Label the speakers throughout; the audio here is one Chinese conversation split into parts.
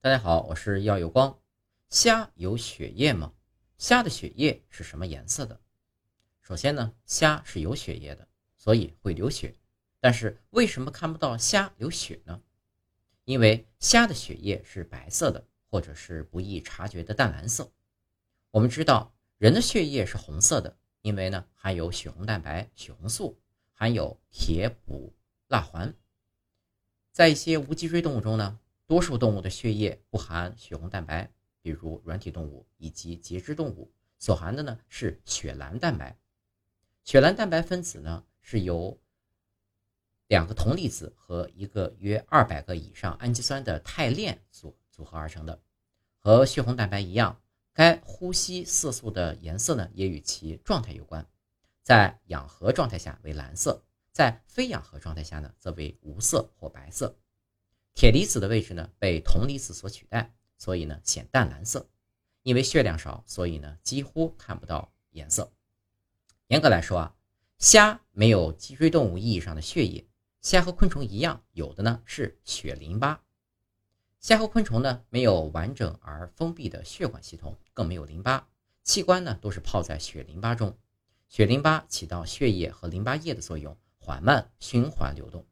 Speaker 1: 大家好，我是耀有光。虾有血液吗？虾的血液是什么颜色的？首先呢，虾是有血液的，所以会流血。但是为什么看不到虾流血呢？因为虾的血液是白色的，或者是不易察觉的淡蓝色。我们知道人的血液是红色的，因为呢含有血红蛋白、血红素，含有铁、钴、蜡、环。在一些无脊椎动物中呢。多数动物的血液不含血红蛋白，比如软体动物以及节肢动物所含的呢是血蓝蛋白。血蓝蛋白分子呢是由两个铜离子和一个约二百个以上氨基酸的肽链组组合而成的。和血红蛋白一样，该呼吸色素的颜色呢也与其状态有关，在氧合状态下为蓝色，在非氧合状态下呢则为无色或白色。铁离子的位置呢被铜离子所取代，所以呢显淡蓝色。因为血量少，所以呢几乎看不到颜色。严格来说啊，虾没有脊椎动物意义上的血液。虾和昆虫一样，有的呢是血淋巴。虾和昆虫呢没有完整而封闭的血管系统，更没有淋巴器官呢都是泡在血淋巴中。血淋巴起到血液和淋巴液的作用，缓慢循环流动。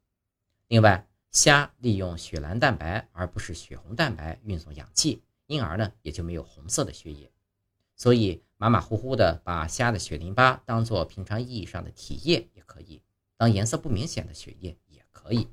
Speaker 1: 另外。虾利用血蓝蛋白而不是血红蛋白运送氧气，因而呢也就没有红色的血液。所以马马虎虎的把虾的血淋巴当做平常意义上的体液也可以，当颜色不明显的血液也可以。